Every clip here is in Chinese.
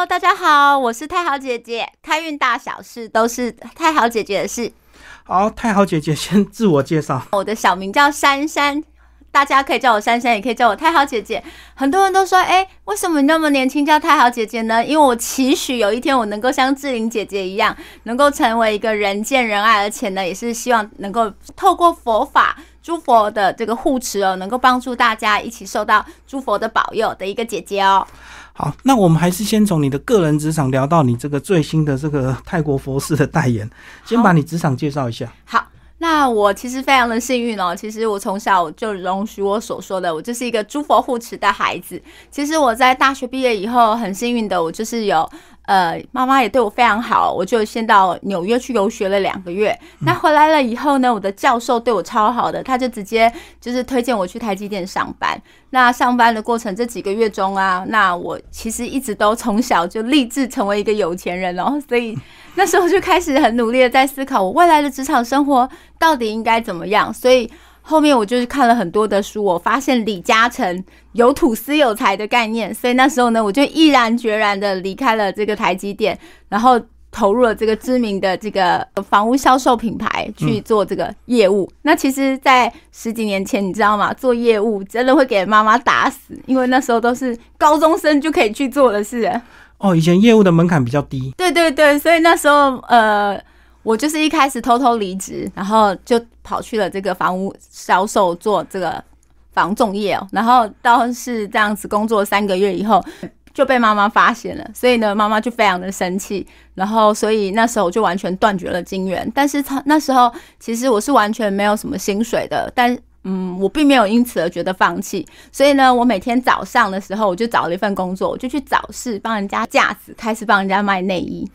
Hello，大家好，我是太好姐姐。开运大小事都是太好姐姐的事。好，太好姐姐先自我介绍。我的小名叫珊珊，大家可以叫我珊珊，也可以叫我太好姐姐。很多人都说，哎，为什么你那么年轻叫太好姐姐呢？因为我期许有一天我能够像志玲姐姐一样，能够成为一个人见人爱，而且呢，也是希望能够透过佛法。诸佛的这个护持哦，能够帮助大家一起受到诸佛的保佑的一个姐姐哦。好，那我们还是先从你的个人职场聊到你这个最新的这个泰国佛寺的代言，先把你职场介绍一下。好，那我其实非常的幸运哦，其实我从小就容许我所说的，我就是一个诸佛护持的孩子。其实我在大学毕业以后，很幸运的，我就是有。呃，妈妈也对我非常好，我就先到纽约去游学了两个月。那回来了以后呢，我的教授对我超好的，他就直接就是推荐我去台积电上班。那上班的过程这几个月中啊，那我其实一直都从小就立志成为一个有钱人哦，所以 那时候就开始很努力的在思考我未来的职场生活到底应该怎么样，所以。后面我就是看了很多的书，我发现李嘉诚有土司有财的概念，所以那时候呢，我就毅然决然的离开了这个台积电，然后投入了这个知名的这个房屋销售品牌去做这个业务。那其实，在十几年前，你知道吗？做业务真的会给妈妈打死，因为那时候都是高中生就可以去做的事。哦，以前业务的门槛比较低。对对对，所以那时候呃。我就是一开始偷偷离职，然后就跑去了这个房屋销售做这个房仲业哦，然后到是这样子工作三个月以后就被妈妈发现了，所以呢，妈妈就非常的生气，然后所以那时候就完全断绝了金源。但是他那时候其实我是完全没有什么薪水的，但嗯，我并没有因此而觉得放弃，所以呢，我每天早上的时候我就找了一份工作，我就去早市帮人家架子，开始帮人家卖内衣。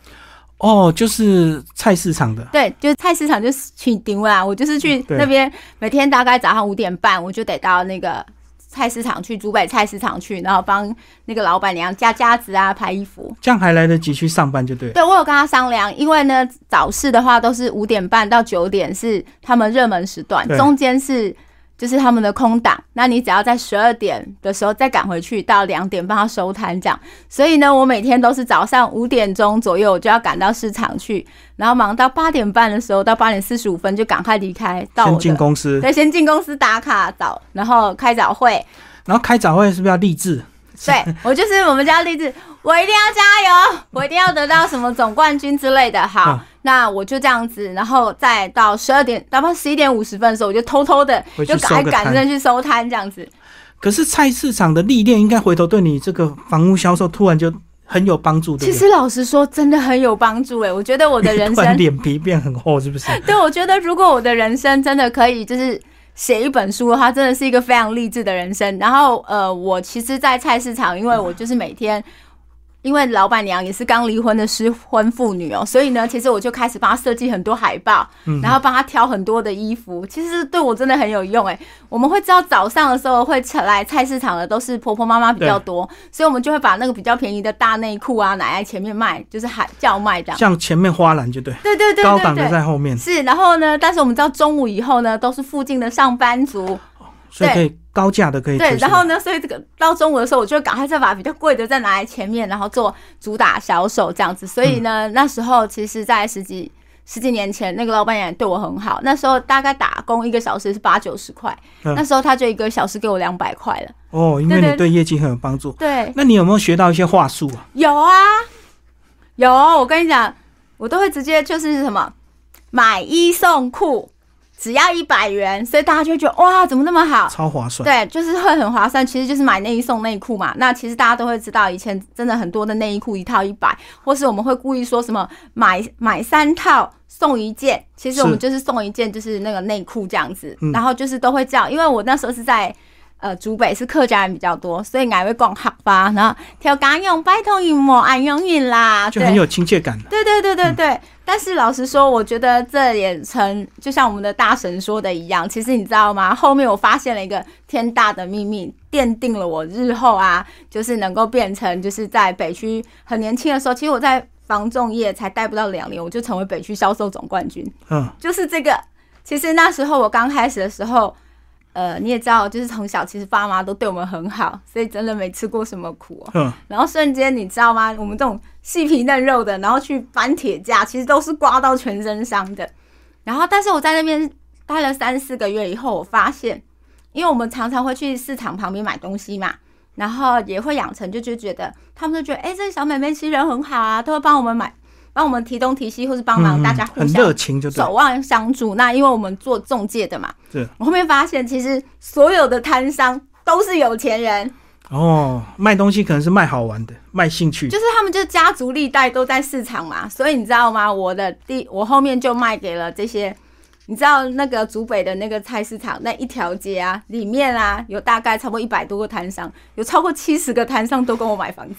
哦，就是菜市场的，对，就是菜市场就是去顶啦。我就是去那边，每天大概早上五点半，我就得到那个菜市场去，竹北菜市场去，然后帮那个老板娘加夹子啊，拍衣服。这样还来得及去上班就对。对，我有跟他商量，因为呢，早市的话都是五点半到九点是他们热门时段，中间是。就是他们的空档，那你只要在十二点的时候再赶回去，到两点帮他收摊这样。所以呢，我每天都是早上五点钟左右我就要赶到市场去，然后忙到八点半的时候，到八点四十五分就赶快离开。先进公司，对，先进公司打卡早，然后开早会。然后开早会是不是要励志？对我就是我们家励志，我一定要加油，我一定要得到什么总冠军之类的。好。那我就这样子，然后再到十二点，哪怕十一点五十分的时候，我就偷偷的就赶赶着去收摊这样子。可是菜市场的历练，应该回头对你这个房屋销售突然就很有帮助。其实老实说，真的很有帮助哎！我觉得我的人生 脸皮变很厚，是不是？对，我觉得如果我的人生真的可以就是写一本书的话，真的是一个非常励志的人生。然后呃，我其实，在菜市场，因为我就是每天。因为老板娘也是刚离婚的失婚妇女哦，所以呢，其实我就开始帮她设计很多海报，然后帮她挑很多的衣服。其实对我真的很有用哎。我们会知道早上的时候会来菜市场的都是婆婆妈妈比较多，所以我们就会把那个比较便宜的大内裤啊，拿在前面卖，就是喊叫卖这样。像前面花篮就对，对对对，高档的在后面。是，然后呢，但是我们知道中午以后呢，都是附近的上班族，所以可以。高价的可以对，然后呢，所以这个到中午的时候，我就赶快再把比较贵的再拿来前面，然后做主打销售这样子。所以呢，那时候其实，在十几十几年前，那个老板也对我很好。那时候大概打工一个小时是八九十块，那时候他就一个小时给我两百块了。哦，因为你对业绩很有帮助。对，那你有没有学到一些话术啊？有啊，有。我跟你讲，我都会直接就是什么买一送裤。只要一百元，所以大家就觉得哇，怎么那么好？超划算。对，就是会很划算。其实就是买内衣送内裤嘛。那其实大家都会知道，以前真的很多的内衣裤一套一百，或是我们会故意说什么买买三套送一件。其实我们就是送一件，就是那个内裤这样子。然后就是都会叫，因为我那时候是在。呃，竹北是客家人比较多，所以爱会逛客吧，然后跳家用拜托你莫爱用你啦，就很有亲切感。对对对对对。但是老实说，我觉得这也成就像我们的大神说的一样，其实你知道吗？后面我发现了一个天大的秘密，奠定了我日后啊，就是能够变成就是在北区很年轻的时候，其实我在房仲业才待不到两年，我就成为北区销售总冠军。嗯，就是这个。其实那时候我刚开始的时候。呃，你也知道，就是从小其实爸妈都对我们很好，所以真的没吃过什么苦哦。嗯，然后瞬间你知道吗？我们这种细皮嫩肉的，然后去搬铁架，其实都是刮到全身伤的。然后，但是我在那边待了三四个月以后，我发现，因为我们常常会去市场旁边买东西嘛，然后也会养成就就觉得他们就觉得，哎、这个小妹妹其实人很好啊，都会帮我们买，帮我们提东提西，或是帮忙嗯大家互很相热情，就对守。望相助。那因为我们做中介的嘛，是我后面发现其实所有的摊商都是有钱人，哦，卖东西可能是卖好玩的，卖兴趣。就是他们就家族历代都在市场嘛，所以你知道吗？我的第我后面就卖给了这些。你知道那个竹北的那个菜市场那一条街啊，里面啊有大概差不多一百多个摊商，有超过七十个摊商都跟我买房子。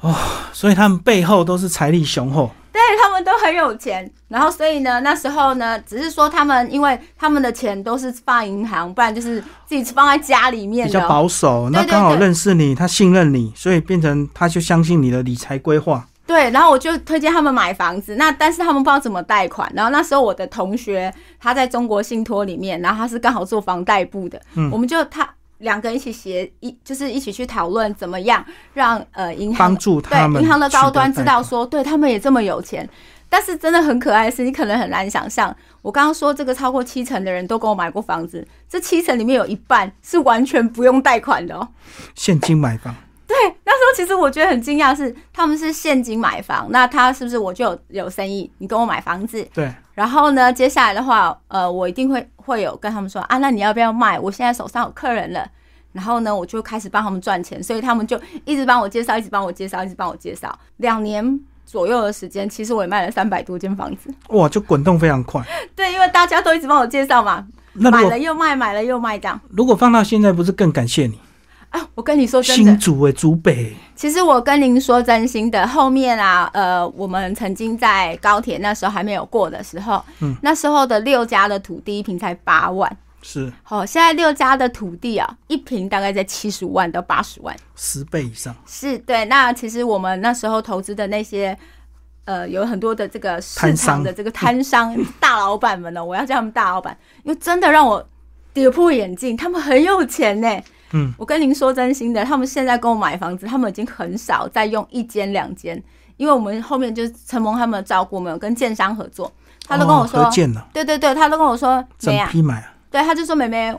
哦所以他们背后都是财力雄厚。对他们都很有钱，然后所以呢，那时候呢，只是说他们因为他们的钱都是放银行，不然就是自己放在家里面比较。保守，那刚好认识你，他信任你，所以变成他就相信你的理财规划。对，然后我就推荐他们买房子，那但是他们不知道怎么贷款。然后那时候我的同学他在中国信托里面，然后他是刚好做房贷部的，嗯我们就他两个人一起协一就是一起去讨论怎么样让呃银行帮助他们对银行的高端知道说，对他们也这么有钱。但是真的很可爱的是，你可能很难想象，我刚刚说这个超过七成的人都跟我买过房子，这七成里面有一半是完全不用贷款的哦。现金买房，那时候其实我觉得很惊讶，是他们是现金买房，那他是不是我就有有生意？你跟我买房子，对，然后呢，接下来的话，呃，我一定会会有跟他们说啊，那你要不要卖？我现在手上有客人了，然后呢，我就开始帮他们赚钱，所以他们就一直帮我介绍，一直帮我介绍，一直帮我介绍，两年左右的时间，其实我也卖了三百多间房子。哇，就滚动非常快。对，因为大家都一直帮我介绍嘛，买了又卖，买了又卖，这样如果放到现在，不是更感谢你？啊。我跟你说真的新，竹诶，竹北，其实我跟您说真心的，后面啊，呃，我们曾经在高铁那时候还没有过的时候，嗯，那时候的六家的土地一平才八万，是好、现在六家的土地啊，一平大概在七十五万到八十万，十倍以上，是对。那其实我们那时候投资的那些。呃，有很多的这个市场的这个摊商大老板们呢，我要叫他们大老板，因为真的让我跌破眼镜，他们很有钱呢。嗯，我跟您说真心的，他们现在跟我买房子，他们已经很少再用一间两间，因为我们后面就是承蒙他们的照顾，我们有跟建商合作，他都跟我说，哦建了，对对对，他都跟我说，整没啊，批买啊，对，他就说妹妹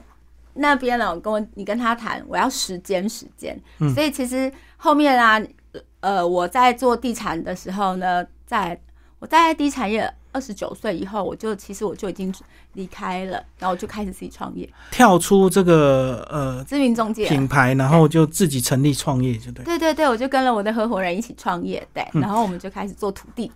那边呢，跟我你跟他谈，我要时间时间。嗯。所以其实后面啊，呃，我在做地产的时候呢，在我在地产业二十九岁以后，我就其实我就已经离开了，然后我就开始自己创业，跳出这个呃知名中介。品牌，然后就自己成立创业，就对。对对对，我就跟了我的合伙人一起创业，对，嗯然后我们就开始做土地。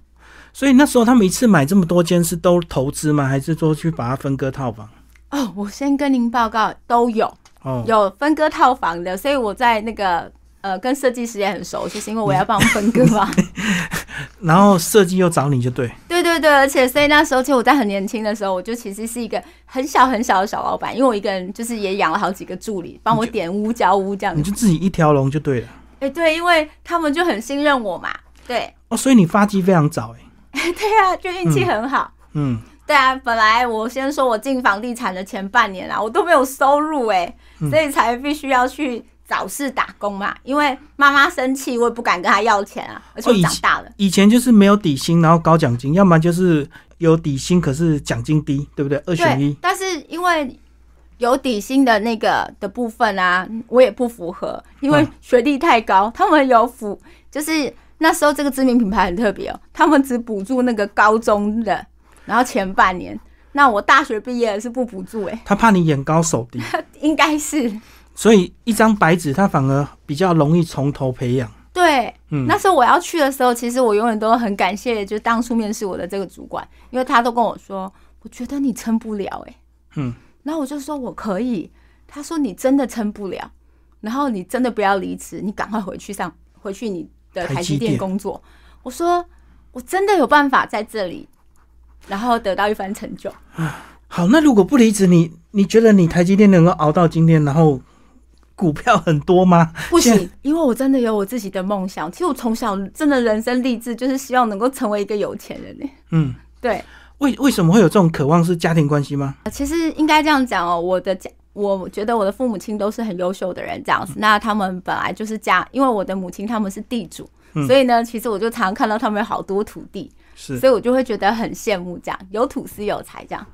所以那时候他们一次买这么多间是都投资吗？还是说去把它分割套房？哦，我先跟您报告，都有哦，有分割套房的，所以我在那个呃跟设计师也很熟，就是因为我要帮分割嘛。然后设计又找你就对，对对对，而且所以那时候，其实我在很年轻的时候，我就其实是一个很小很小的小老板，因为我一个人就是也养了好几个助理，帮我点屋交屋这样子。你就自己一条龙就对了。哎、对，因为他们就很信任我嘛。对，哦，所以你发迹非常早哎。对啊，就运气很好。嗯，对啊，本来我先说我进房地产的前半年啊，我都没有收入哎、嗯所以才必须要去早市打工嘛。因为妈妈生气，我也不敢跟她要钱啊，而且长大了。以前就是没有底薪，然后高奖金，要么就是有底薪可是奖金低，对不对？二选一。，但是因为有底薪的那个的部分啊，我也不符合，因为嗯学历太高，他们有辅，就是那时候这个知名品牌很特别哦，他们只补助那个高中的，然后前半年，那我大学毕业是不补助诶、他怕你眼高手低，应该是所以一张白纸它反而比较容易从头培养。对。嗯，那时候我要去的时候，其实我永远都很感谢，就当初面试我的这个主管，因为他都跟我说，我觉得你撑不了哎、嗯，然后我就说我可以，他说你真的撑不了，然后你真的不要离职，你赶快回去上回去你的台积电台积电工作。我说我真的有办法在这里，然后得到一番成就。好，那如果不离职，你你觉得你台积电能够熬到今天，然后股票很多吗？不行，因为我真的有我自己的梦想。其实我从小真的人生励志就是希望能够成为一个有钱人呢。嗯，对，为为什么会有这种渴望？是家庭关系吗？其实应该这样讲哦，我的家我觉得我的父母亲都是很优秀的人，这样子。那他们本来就是家，因为我的母亲他们是地主，嗯所以呢，其实我就常常看到他们有好多土地，是。所以我就会觉得很羡慕，这样有土司有财这样。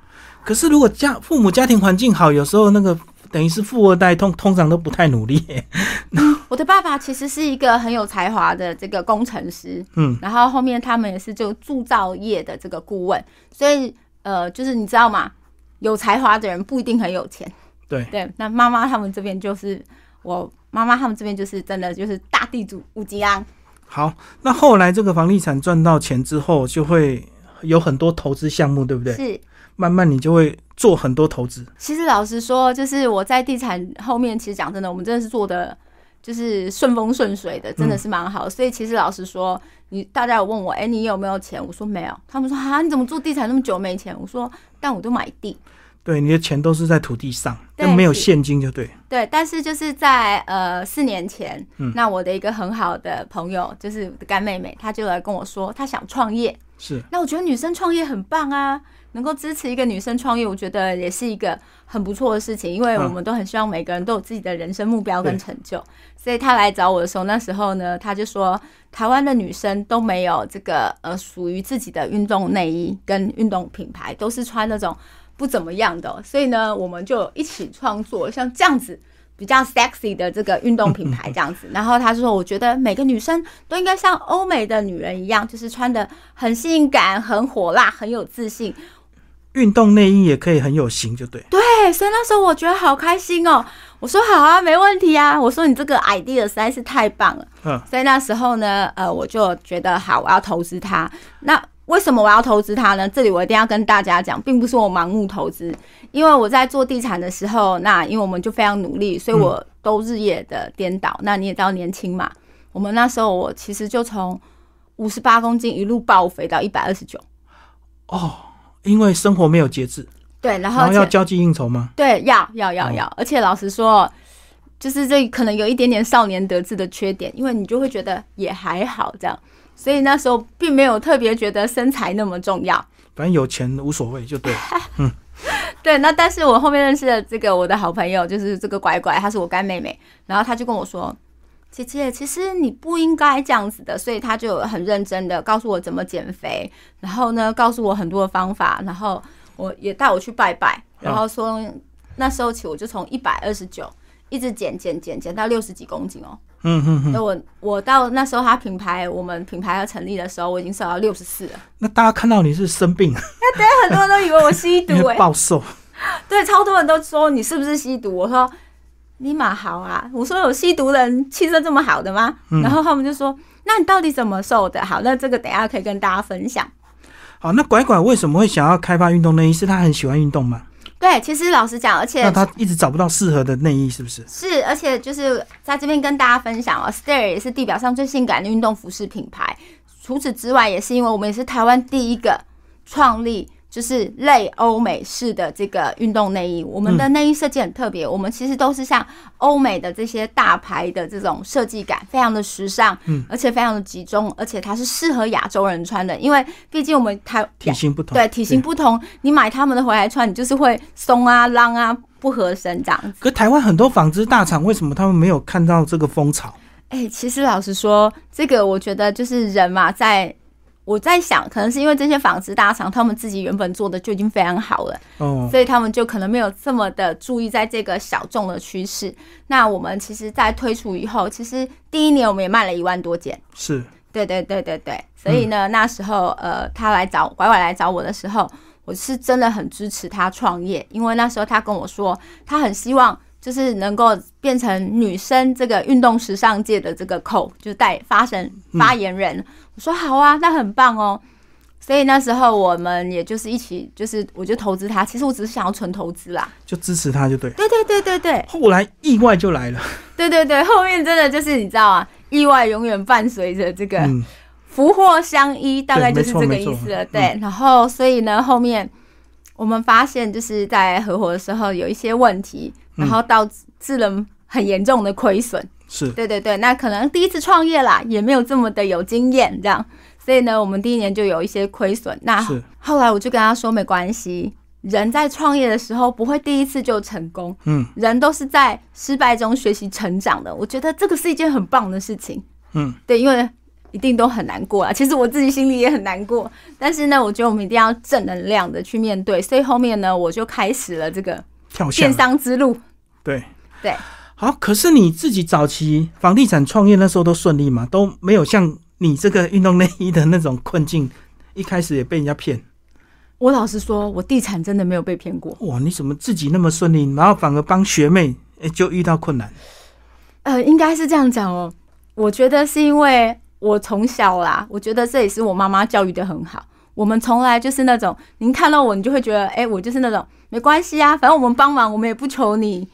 可是如果家父母家庭环境好，有时候那个等于是富二代，通通常都不太努力耶。我的爸爸其实是一个很有才华的这个工程师，嗯，然后后面他们也是就铸造业的这个顾问，所以呃，就是你知道吗？有才华的人不一定很有钱。对，对，那妈妈他们这边就是我妈妈他们这边就是真的就是大地主五吉安。好，那后来这个房地产赚到钱之后，就会有很多投资项目，对不对？是，慢慢你就会做很多投资。其实老实说，就是我在地产后面，其实讲真的，我们真的是做的就是顺风顺水的，真的是蛮好的。所以其实老实说，你大家有问我，哎、你有没有钱？我说没有。他们说啊，你怎么做地产那么久没钱？我说，但我都买地。对，你的钱都是在土地上，对但没有现金就对。对，但是就是在呃四年前，嗯那我的一个很好的朋友，就是干妹妹，她就来跟我说，她想创业。是，那我觉得女生创业很棒啊，能够支持一个女生创业，我觉得也是一个很不错的事情，因为嗯我们都很希望每个人都有自己的人生目标跟成就。所以她来找我的时候，那时候呢，她就说台湾的女生都没有这个呃属于自己的运动内衣跟运动品牌，都是穿那种不怎么样的哦、所以呢，我们就一起创作像这样子。比较 sexy 的这个运动品牌 这样子，然后她说，我觉得每个女生都应该像欧美的女人一样，就是穿的很性感、很火辣、很有自信。运动内衣也可以很有型，就对。对，所以那时候我觉得好开心哦。我说好啊，没问题啊。我说你这个 idea 实在是太棒了。嗯，所以那时候呢，呃，我就觉得好，我要投资它。那为什么我要投资它呢？这里我一定要跟大家讲，并不是我盲目投资，因为我在做地产的时候，那因为我们就非常努力，所以我都日夜的颠倒。那你也知道年轻嘛，我们那时候我其实就从五十八公斤一路爆肥到一百二十九。哦，因为生活没有节制，对，然后要交际应酬吗？对，要要要哦要，而且老实说，就是这可能有一点点少年得志的缺点，因为你就会觉得也还好这样，所以那时候并没有特别觉得身材那么重要。反正有钱无所谓，就对。对，那但是我后面认识的这个我的好朋友，就是这个乖乖，她是我干妹妹，然后她就跟我说。姐姐，其实你不应该这样子的，所以他就很认真的告诉我怎么减肥，然后呢，告诉我很多的方法，然后我也带我去拜拜，然后说那时候起我就从一百二十九一直减减减减到六十几公斤哦。嗯嗯嗯。那我我到那时候他品牌我们品牌要成立的时候，我已经瘦到六十四了。那大家看到你是生病，很多人都以为我吸毒因哎、为暴瘦。对，超多人都说你是不是吸毒？我说你马好啊，我说有吸毒人气色这么好的吗？嗯然后他们就说，那你到底怎么瘦的？好，那这个等一下可以跟大家分享。好，那拐拐为什么会想要开发运动内衣？是他很喜欢运动吗？对，其实老实讲，而且那他一直找不到适合的内衣，是不是？是，而且就是在这边跟大家分享哦，Stair 也是地表上最性感的运动服饰品牌。除此之外，也是因为我们也是台湾第一个创立就是类欧美式的这个运动内衣。我们的内衣设计很特别，我们其实都是像欧美的这些大牌的这种设计感，非常的时尚，嗯，而且非常的集中，而且它是适合亚洲人穿的，因为毕竟我们台体型不同。对体型不同，你买他们的回来穿，你就是会松啊、浪啊、不合身这样子。可台湾很多纺织大厂，为什么他们没有看到这个风潮？哎、其实老实说，这个我觉得就是人嘛，在我在想，可能是因为这些纺织大厂他们自己原本做的就已经非常好了，哦，所以他们就可能没有这么的注意在这个小众的趋势。那我们其实，在推出以后，其实第一年我们也卖了一万多件。是对对对对对，所以呢，那时候呃，他来找拐拐来找我的时候，我是真的很支持他创业，因为那时候他跟我说，他很希望就是能够变成女生这个运动时尚界的这个口，就带发声发言人。我说好啊，那很棒哦。所以那时候我们也就是一起，就是我就投资他。其实我只是想要纯投资啦。就支持他就对。对对对对对后来意外就来了，对对对，后面真的就是你知道啊，意外永远伴随着这个。嗯，福祸相依，大概就是这个意思了。对，然后所以呢，后面我们发现就是在合伙的时候有一些问题，嗯然后导致了很严重的亏损。是对对对，那可能第一次创业啦，也没有这么的有经验，这样，所以呢，我们第一年就有一些亏损。那是，后来我就跟他说没关系，人在创业的时候不会第一次就成功，嗯人都是在失败中学习成长的。我觉得这个是一件很棒的事情。嗯，对，因为一定都很难过啊。其实我自己心里也很难过，但是呢，我觉得我们一定要正能量的去面对。所以后面呢，我就开始了这个电商之路。对对，好，可是你自己早期房地产创业那时候都顺利吗？都没有像你这个运动内衣的那种困境，一开始也被人家骗。我老实说，我地产真的没有被骗过。哇，你怎么自己那么顺利，然后反而帮学妹哎、就遇到困难？呃，应该是这样讲哦。我觉得是因为我从小啦，我觉得这也是我妈妈教育的很好。我们从来就是那种，您看到我，你就会觉得，哎、我就是那种没关系啊，反正我们帮忙，我们也不求你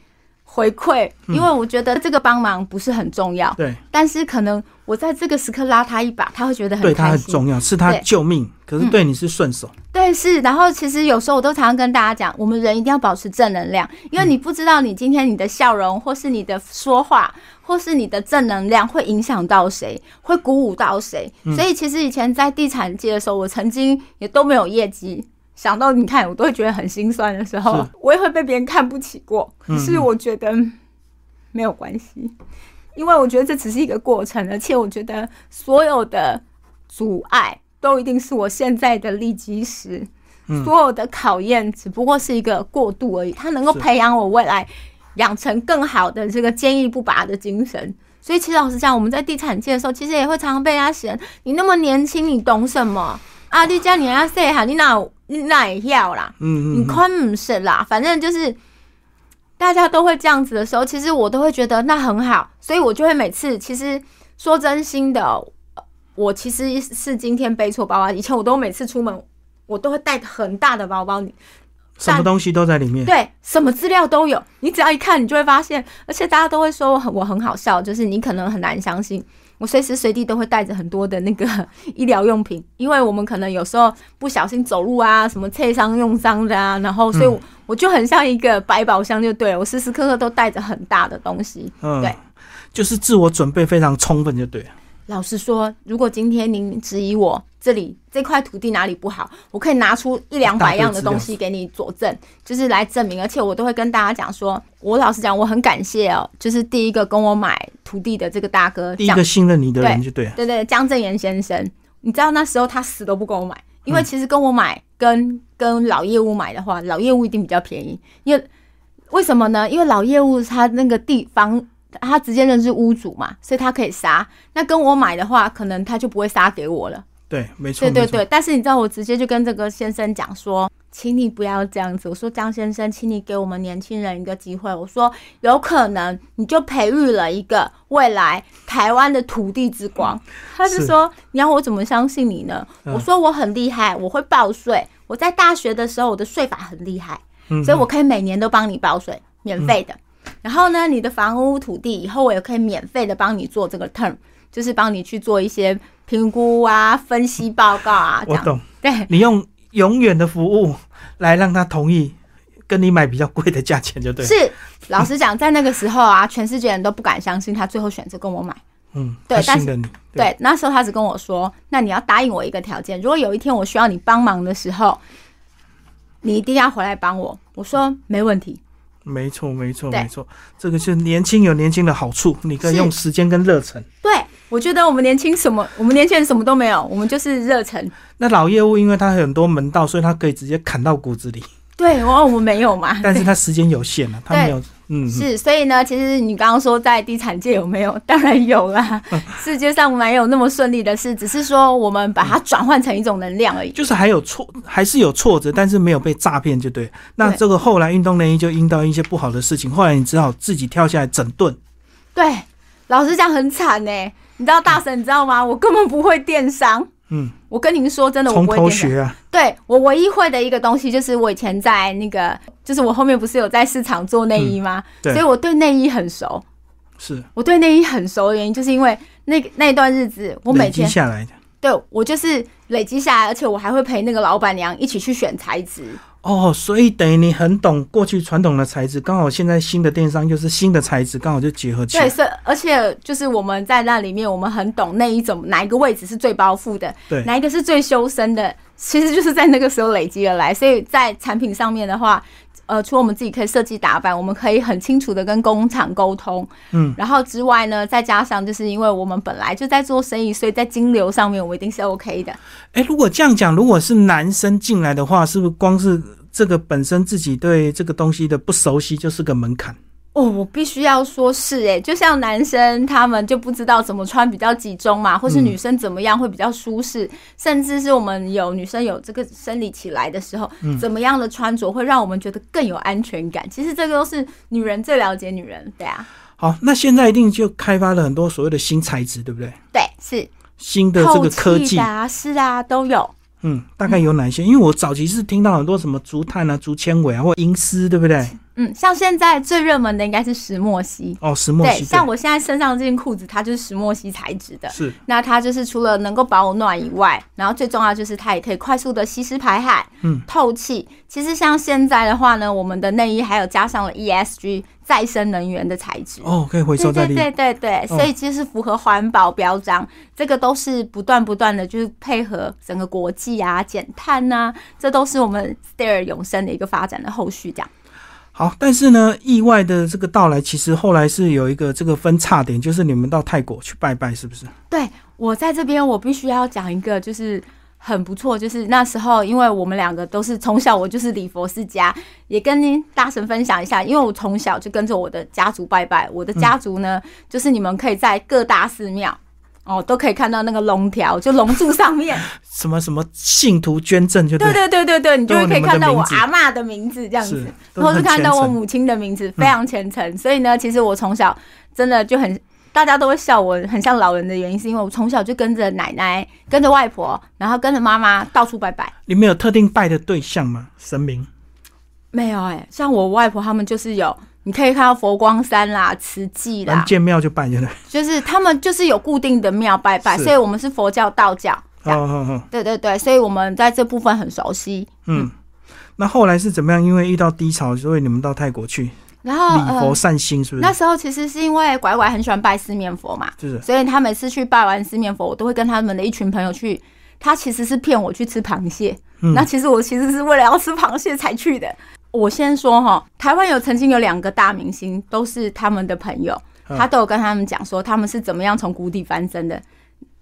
回馈，因为我觉得这个帮忙不是很重要。对，但是可能我在这个时刻拉他一把，他会觉得很对他。很重要，是他救命，可是对你是顺手。对，是。然后其实有时候我都常常跟大家讲，我们人一定要保持正能量，因为你不知道你今天你的笑容，或是你的说话，或是你的正能量会影响到谁，会鼓舞到谁。所以其实以前在地产界的时候，我曾经也都没有业绩。想到你看，我都会觉得很心酸的时候，我也会被别人看不起过。可是我觉得没有关系，因为我觉得这只是一个过程，而且我觉得所有的阻碍都一定是我现在的利基石。所有的考验只不过是一个过渡而已，它能够培养我未来养成更好的这个坚毅不拔的精神。所以其实老实讲，我们在地产界的时候，其实也会常常被人家嫌你那么年轻，你懂什么啊？你家你要细哈，你哪有你哪也要啦？嗯嗯你宽不是啦，反正就是大家都会这样子的时候，其实我都会觉得那很好，所以我就会每次其实说真心的，呃我其实是今天背错包包，以前我都每次出门我都会带很大的包包，你什么东西都在里面。对什么资料都有，你只要一看，你就会发现，而且大家都会说我很我很好笑，就是你可能很难相信。我随时随地都会带着很多的那个 医疗用品，因为我们可能有时候不小心走路啊，什么脆伤用伤的啊，然后所以我,、我就很像一个百宝箱，就对了我时时刻刻都带着很大的东西。嗯，对，就是自我准备非常充分，就对了。老实说，如果今天您质疑我这里这块土地哪里不好，我可以拿出一两百样的东西给你佐证，就是来证明。而且我都会跟大家讲说，我老实讲，我很感谢哦，就是第一个跟我买土地的这个大哥，第一个信任你的人就对了。对对，江正言先生，你知道那时候他死都不跟我买，因为其实跟我买跟跟老业务买的话，老业务一定比较便宜，因为为什么呢？因为老业务他那个地方。他直接认识屋主嘛，所以他可以杀。那跟我买的话，可能他就不会杀给我了。对，没错，对对对。但是你知道，我直接就跟这个先生讲说，请你不要这样子。我说张先生，请你给我们年轻人一个机会。我说有可能你就培育了一个未来台湾的土地之光。他就是说你要我怎么相信你呢？嗯我说我很厉害，我会报税。我在大学的时候，我的税法很厉害，嗯所以我可以每年都帮你报税，免费的。然后呢，你的房屋土地以后我也可以免费的帮你做这个 term，就是帮你去做一些评估啊、分析报告啊，我懂。对你用永远的服务来让他同意跟你买比较贵的价钱，就对了。是，老实讲，在那个时候啊，全世界人都不敢相信他最后选择跟我买。嗯，对但是。对，那时候他只跟我说：“那你要答应我一个条件，如果有一天我需要你帮忙的时候，你一定要回来帮我。”我说：“没问题。没错，没错，没错。这个是年轻有年轻的好处，你可以用时间跟热忱。”对，我觉得我们年轻什么，我们年轻人什么都没有，我们就是热忱。那老业务因为他很多门道，所以他可以直接砍到骨子里，对，然后我们没有嘛。但是他时间有限了，他没有。嗯，嗯是，所以呢，其实你刚刚说在地产界有没有？当然有啦，世界上没有那么顺利的事，只是说我们把它转换成一种能量而已。就是还有挫，还是有挫折，但是没有被诈骗，就对。那这个后来运动内衣就遇到一些不好的事情，后来你只好自己跳下来整顿。对，老实讲很惨呢。你知道大神你知道吗？我根本不会电商。嗯，我跟您说真的，我不会。对我唯一会的一个东西，就是我以前在那个，就是我后面不是有在市场做内衣吗？对所以我对内衣很熟。是我对内衣很熟的原因，就是因为那个那段日子，我每天下来的。对我就是累积下来，而且我还会陪那个老板娘一起去选材质。哦，所以等于你很懂过去传统的材质，刚好现在新的电商又是新的材质，刚好就结合起，来。对，是而且就是我们在那里面，我们很懂那一种哪一个位置是最包覆的，对哪一个是最修身的，其实就是在那个时候累积而来。所以在产品上面的话，呃，除了我们自己可以设计打扮，我们可以很清楚的跟工厂沟通，嗯，然后之外呢，再加上就是因为我们本来就在做生意，所以在金流上面我们一定是 OK 的。哎，如果这样讲，如果是男生进来的话，是不是光是这个本身自己对这个东西的不熟悉就是个门槛？哦，我必须要说是诶，就像男生他们就不知道怎么穿比较集中嘛，或是女生怎么样会比较舒适，甚至是我们有女生有这个生理起来的时候，怎么样的穿着会让我们觉得更有安全感。其实这个都是女人最了解女人，对啊。好，那现在一定就开发了很多所谓的新材质，对不对？对，是新的这个科技啊，是啊，都有。嗯，大概有哪些？因为我早期是听到很多什么竹炭啊、竹纤维啊，或银丝，对不对？嗯，像现在最热门的应该是石墨烯哦，石墨烯。对，像我现在身上这件裤子，它就是石墨烯材质的。是，那它就是除了能够保暖以外，然后最重要就是它也可以快速的吸湿排汗，嗯，透气。其实像现在的话呢，我们的内衣还有加上了 ESG 再生能源的材质哦，可以回收再利。对对对对，所以其实符合环保标章，这个都是不断不断的就是配合整个国际啊减碳呐，这都是我们 Stair 永生的一个发展的后续这样。好，但是呢，意外的这个到来，其实后来是有一个这个分叉点，就是你们到泰国去拜拜，是不是？对我在这边，我必须要讲一个，就是很不错，就是那时候，因为我们两个都是从小，我就是礼佛世家，也跟您大神分享一下，因为我从小就跟着我的家族拜拜，我的家族呢，就是你们可以在各大寺庙。哦，都可以看到那个龙条，就龙柱上面 什么什么信徒捐赠，就对对对对对，你就会可以看到我阿妈的名字这样子，或是看到我母亲的名字，非常虔诚。所以呢，其实我从小真的就很，大家都会笑我很像老人的原因，是因为我从小就跟着奶奶、跟着外婆，然后跟着妈妈到处拜拜。你们有特定拜的对象吗？神明？没有哎，像我外婆他们就是有。你可以看到佛光山啦、慈济啦，建庙就拜了。就是他们就是有固定的庙拜拜，所以我们是佛教、道教。哦哦哦，对对对，所以我们在这部分很熟悉。嗯，那后来是怎么样？因为遇到低潮，所以你们到泰国去，然后礼佛善心，是不是？那时候其实是因为拐拐很喜欢拜四面佛嘛，是。所以他每次去拜完四面佛，我都会跟他们的一群朋友去。他其实是骗我去吃螃蟹，那其实我其实是为了要吃螃蟹才去的。我先说哈，台湾有曾经有两个大明星，都是他们的朋友，他都有跟他们讲说他们是怎么样从谷底翻身的，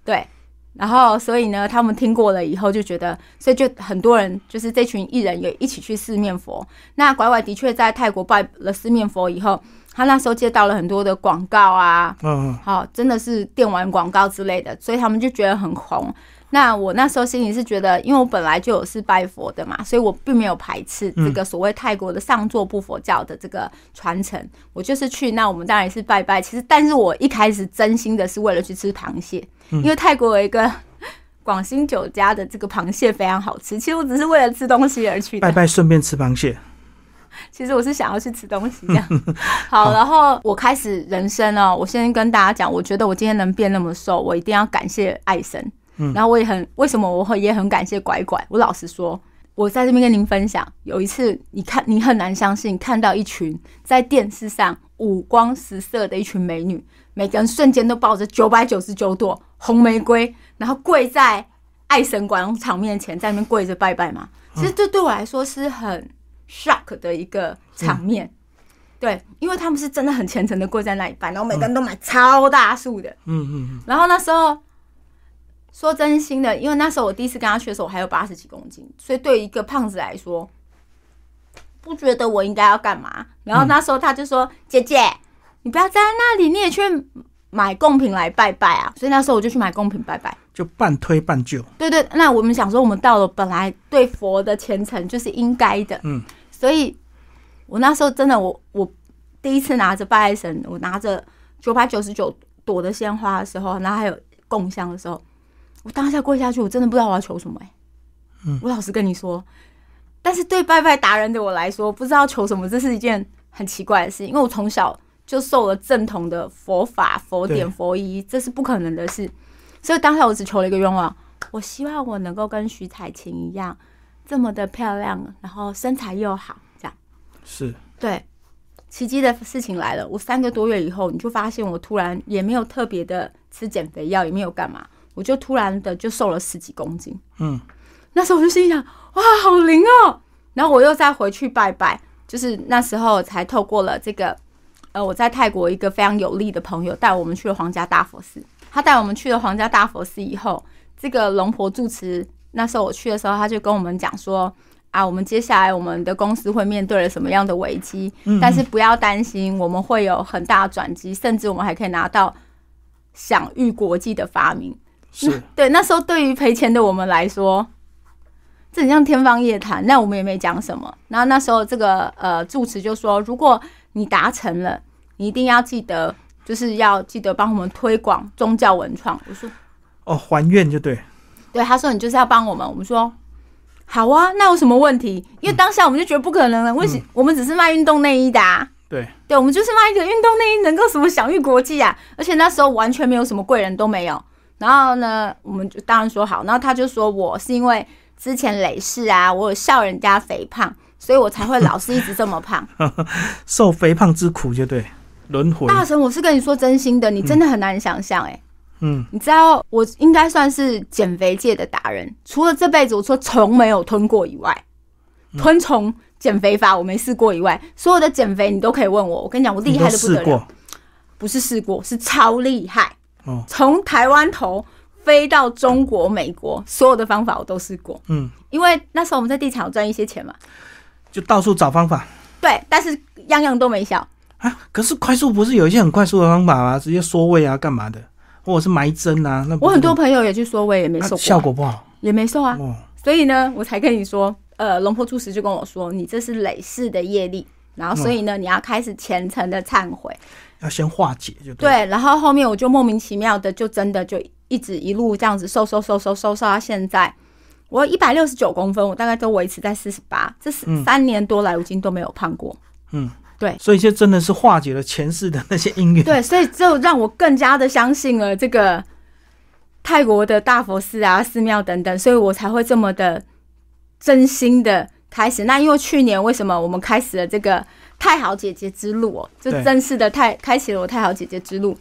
对，然后所以呢，他们听过了以后就觉得，所以就很多人就是这群艺人也一起去四面佛。那拐拐的确在泰国拜了四面佛以后，他那时候接到了很多的广告啊，嗯，好，真的是电玩广告之类的，所以他们就觉得很红。那我那时候心里是觉得，因为我本来就有是拜佛的嘛，所以我并没有排斥这个所谓泰国的上座部佛教的这个传承。我就是去，那我们当然是拜拜。其实，但是我一开始真心的是为了去吃螃蟹，因为泰国有一个广兴酒家的这个螃蟹非常好吃。其实我只是为了吃东西而去，拜拜顺便吃螃蟹。其实我是想要去吃东西这样。好，然后我开始人生哦，我先跟大家讲，我觉得我今天能变那么瘦，我一定要感谢爱神。然后我也很为什么我会也很感谢拐拐。我老实说，我在这边跟您分享，有一次你看你很难相信，看到一群在电视上五光十色的一群美女，每个人瞬间都抱着九百九十九朵红玫瑰，然后跪在爱神广场面前，在那边跪着拜拜嘛。其实这对我来说是很 shock 的一个场面，对，因为他们是真的很虔诚的跪在那里拜，然后每个人都买超大束的，嗯嗯嗯，然后那时候。说真心的，因为那时候我第一次跟他去的时候，我还有八十几公斤，所以对一个胖子来说，不觉得我应该要干嘛。然后那时候他就说：“姐姐，你不要站在那里，你也去买贡品来拜拜啊。”所以那时候我就去买贡品拜拜，就半推半就。对对，那我们想说，我们到了本来对佛的虔诚就是应该的，嗯。所以我那时候真的，我我第一次拿着拜神，我拿着九百九十九朵的鲜花的时候，然后还有供香的时候。我当下跪下去，我真的不知道我要求什么哎。嗯，我老实跟你说，但是对拜拜达人的我来说，不知道求什么，这是一件很奇怪的事。因为我从小就受了正统的佛法、佛典、佛仪，这是不可能的事。所以当下我只求了一个愿望，我希望我能够跟徐彩琴一样，这么的漂亮，然后身材又好，这样。是。对，奇迹的事情来了。我三个多月以后，你就发现我突然也没有特别的吃减肥药，也没有干嘛。我就突然的就瘦了十几公斤，嗯，那时候我就心想，哇，好灵哦！然后我又再回去拜拜，就是那时候才透过了这个，呃，我在泰国一个非常有力的朋友带我们去了皇家大佛寺。他带我们去了皇家大佛寺以后，这个龙婆住持那时候我去的时候，他就跟我们讲说。啊，我们接下来我们的公司会面对了什么样的危机？嗯，但是不要担心，我们会有很大的转机，甚至我们还可以拿到享誉国际的发明。是 对，那时候对于赔钱的我们来说，这很像天方夜谭。那我们也没讲什么。然后那时候这个呃住持就说，如果你达成了，你一定要记得，就是要记得帮我们推广宗教文创。我说哦，还愿就对。对，他说你就是要帮我们。我们说。好啊，那有什么问题？因为当下我们就觉得不可能了。为什？我们只是卖运动内衣的。啊。对，对，我们就是卖一个运动内衣，能够什么享誉国际啊？而且那时候完全没有什么贵人都没有。然后呢，我们就当然说好。然后他就说我是因为之前累世啊，我有笑人家肥胖，所以我才会老是一直这么胖，受肥胖之苦，就对轮回。大神，我是跟你说真心的，你真的很难想象哎。嗯，你知道我应该算是减肥界的达人，除了这辈子我说从没有吞过以外，吞虫减肥法我没试过以外，所有的减肥你都可以问我。我跟你讲，我厉害的不得了，不是试过，是超厉害。哦，从台湾头飞到中国、美国，所有的方法我都试过。嗯，因为那时候我们在地产赚一些钱嘛，就到处找方法。对，但是样样都没效啊。可是快速不是有一些很快速的方法吗？直接缩胃啊，干嘛的？或者是埋针啊？那我很多朋友也去缩位也没瘦，效果不好，也没瘦啊。所以呢，我才跟你说，呃，龙婆住持就跟我说，你这是累世的业力，然后所以呢，你要开始虔诚的忏悔，要先化解就对。然后后面我就莫名其妙的，就真的就一直一路这样子瘦瘦瘦瘦瘦瘦到现在，我一百六十九公分，我大概都维持在四十八，这是三年多来，我已经都没有胖过。嗯。对，所以就真的是化解了前世的那些因缘。对，所以就让我更加的相信了这个泰国的大佛寺啊、寺庙等等，所以我才会这么的真心的开始。那因为去年为什么我们开始了这个太好姐姐之路哦，就正式的太开启了我太好姐姐之路，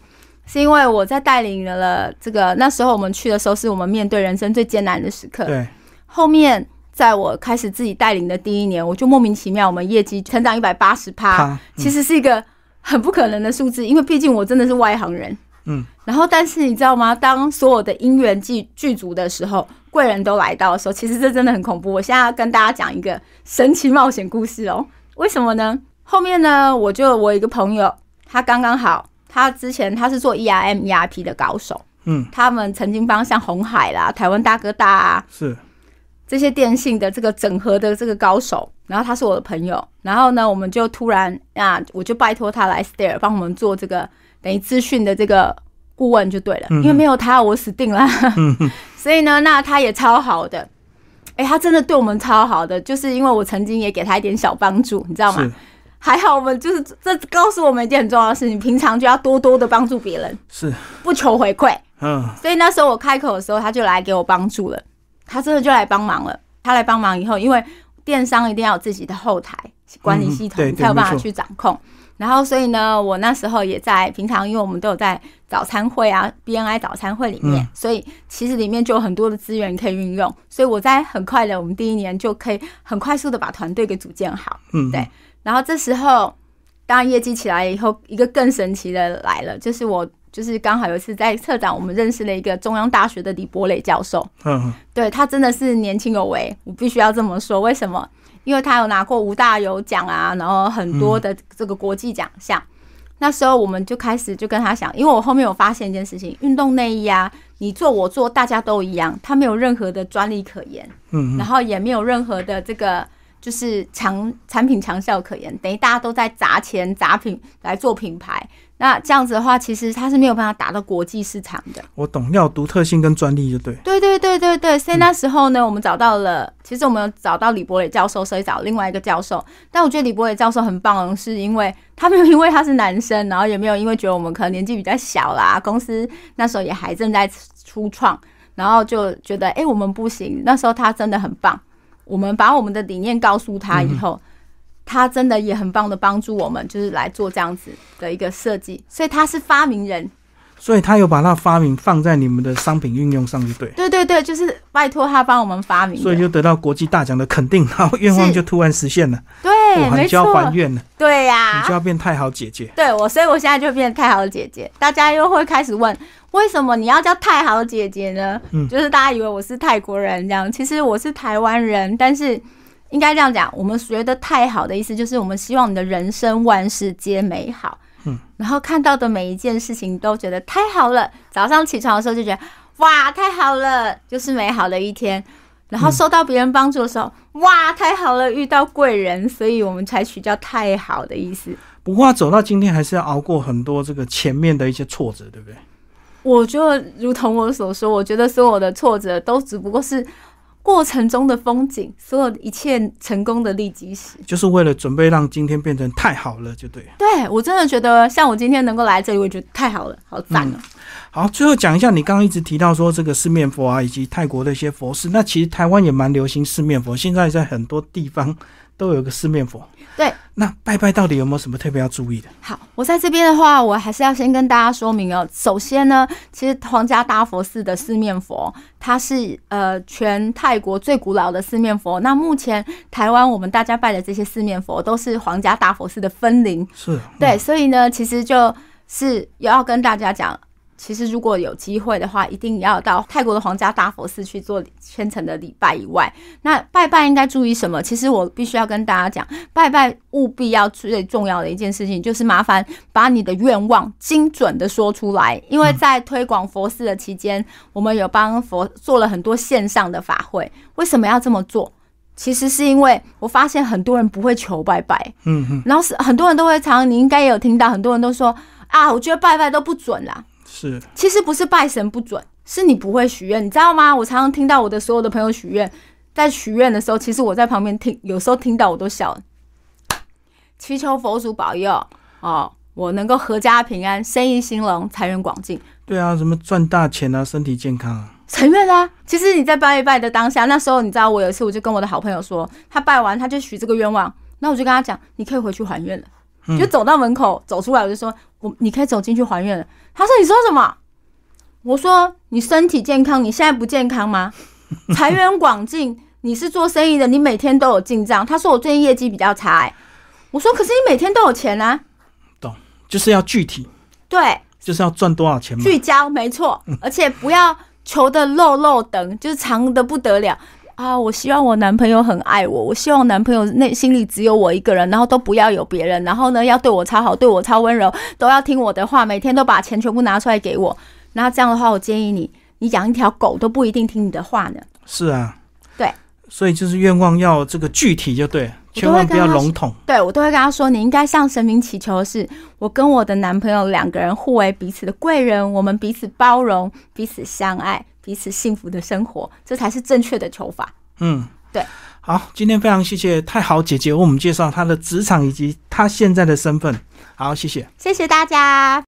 是因为我在带领了这个那时候我们去的时候，是我们面对人生最艰难的时刻。对，后面。在我开始自己带领的第一年，我就莫名其妙，我们业绩成长一百八十趴，其实是一个很不可能的数字，因为毕竟我真的是外行人。嗯，然后但是你知道吗？当所有的因缘具具足的时候，贵人都来到的时候，其实这真的很恐怖。我现在要跟大家讲一个神奇冒险故事哦。为什么呢？后面呢，我就我一个朋友，他刚刚好，他之前他是做 ERM ERP 的高手，嗯，他们曾经帮像红海啦、台湾大哥大啊，是。这些电信的这个整合的这个高手，然后他是我的朋友，然后呢，我们就突然啊，我就拜托他来 Stare 帮我们做这个等于资讯的这个顾问就对了，因为没有他我死定了。所以呢，那他也超好的，哎，他真的对我们超好的，就是因为我曾经也给他一点小帮助，你知道吗？还好我们就是这告诉我们一件很重要的事情，平常就要多多的帮助别人，是不求回馈。嗯，所以那时候我开口的时候，他就来给我帮助了。他真的就来帮忙了。他来帮忙以后，因为电商一定要有自己的后台管理系统，才有办法去掌控。然后，所以呢，我那时候也在平常，因为我们都有在早餐会啊，BNI 早餐会里面，所以其实里面就有很多的资源可以运用。所以我在很快的，我们第一年就可以很快速的把团队给组建好。嗯，对。然后这时候，当然业绩起来以后，一个更神奇的来了，就是我。就是刚好有一次在策展，我们认识了一个中央大学的李博磊教授。嗯，对他真的是年轻有为，我必须要这么说。为什么？因为他有拿过吴大有奖啊，然后很多的这个国际奖项。那时候我们就开始就跟他讲，因为我后面有发现一件事情：运动内衣啊，你做我做，大家都一样，它没有任何的专利可言。嗯，然后也没有任何的这个就是强产品强效可言，等于大家都在砸钱砸品来做品牌。那这样子的话，其实它是没有办法打到国际市场的。我懂，要独特性跟专利就对。对对对对对，所以那时候呢，我们找到了，其实我们找到李博磊教授，所以找另外一个教授。但我觉得李博磊教授很棒，是因为他没有因为他是男生，然后也没有因为觉得我们可能年纪比较小啦，公司那时候也还正在初创，然后就觉得哎，我们不行。那时候他真的很棒，我们把我们的理念告诉他以后。他真的也很棒的帮助我们，就是来做这样子的一个设计，所以他是发明人。所以他有把他发明放在你们的商品运用上，就对。对对对，就是拜托他帮我们发明，所以就得到国际大奖的肯定，然后愿望就突然实现了，对，哇，没你就要还，愿了，对呀、你就要变太好姐姐。对我，所以我现在就变太好姐姐，大家又会开始问，为什么你要叫太好姐姐呢？嗯。就是大家以为我是泰国人这样，其实我是台湾人，但是应该这样讲，我们学的太好的意思就是我们希望你的人生万事皆美好，嗯，然后看到的每一件事情都觉得太好了，早上起床的时候就觉得哇太好了，就是美好的一天。然后受到别人帮助的时候，哇，太好了，遇到贵人，所以我们才取叫太好的意思。不过走到今天，还是要熬过很多这个前面的一些挫折，对不对？我就如同我所说，我觉得所有的挫折都只不过是过程中的风景，所有一切成功的利基石。就是为了准备让今天变成太好了，就对了。对我真的觉得，像我今天能够来这里，我觉得太好了，好赞哦、好，最后讲一下，你刚刚一直提到说这个四面佛啊，以及泰国的一些佛寺，那其实台湾也蛮流行四面佛，现在在很多地方都有一个四面佛。对，那拜拜到底有没有什么特别要注意的？好，我在这边的话，我还是要先跟大家说明哦。首先呢，其实皇家大佛寺的四面佛，它是呃全泰国最古老的四面佛。那目前台湾我们大家拜的这些四面佛，都是皇家大佛寺的分灵。是，对，所以呢，其实就是也要跟大家讲，其实如果有机会的话，一定要到泰国的皇家大佛寺去做虔诚的礼拜以外，那拜拜应该注意什么？其实我必须要跟大家讲，拜拜务必要最重要的一件事情，就是麻烦把你的愿望精准的说出来，因为在推广佛寺的期间，我们有帮佛做了很多线上的法会。为什么要这么做？其实是因为我发现很多人不会求拜拜，嗯嗯，然后是很多人都会常，你应该也有听到，很多人都说啊，我觉得拜拜都不准啦。是，其实不是拜神不准，是你不会许愿，你知道吗？我常常听到我的所有的朋友许愿，在许愿的时候，其实我在旁边听，有时候听到我都笑了。祈求佛祖保佑哦，我能够阖家平安，生意兴隆，财源广进。对啊，什么赚大钱啊，身体健康啊，承愿啊！其实你在拜一拜的当下，那时候你知道，我有一次我就跟我的好朋友说，他拜完他就许这个愿望，那我就跟他讲，你可以回去还愿了。嗯就走到门口走出来，我就说我你可以走进去还愿了。他说你说什么？我说你身体健康，你现在不健康吗？财源广进，你是做生意的，你每天都有进账。他说我最近业绩比较差、欸，我说可是你每天都有钱啊。懂就是要具体，对，就是要赚多少钱嘛。聚焦，没错，而且不要求的漏漏等，就是长的不得了啊！我希望我男朋友很爱我，我希望男朋友内心里只有我一个人，然后都不要有别人，然后呢要对我超好，对我超温柔，都要听我的话，每天都把钱全部拿出来给我。那这样的话，我建议你，你养一条狗都不一定听你的话呢。是啊，对，所以就是愿望要这个具体就对千万不要笼统。对我都会跟他说，你应该向神明祈求的是，我跟我的男朋友两个人互为彼此的贵人，我们彼此包容，彼此相爱，彼此幸福的生活，这才是正确的求法。嗯，对。好，今天非常谢谢太好姐姐为我们介绍她的职场以及她现在的身份。好，谢谢。谢谢大家。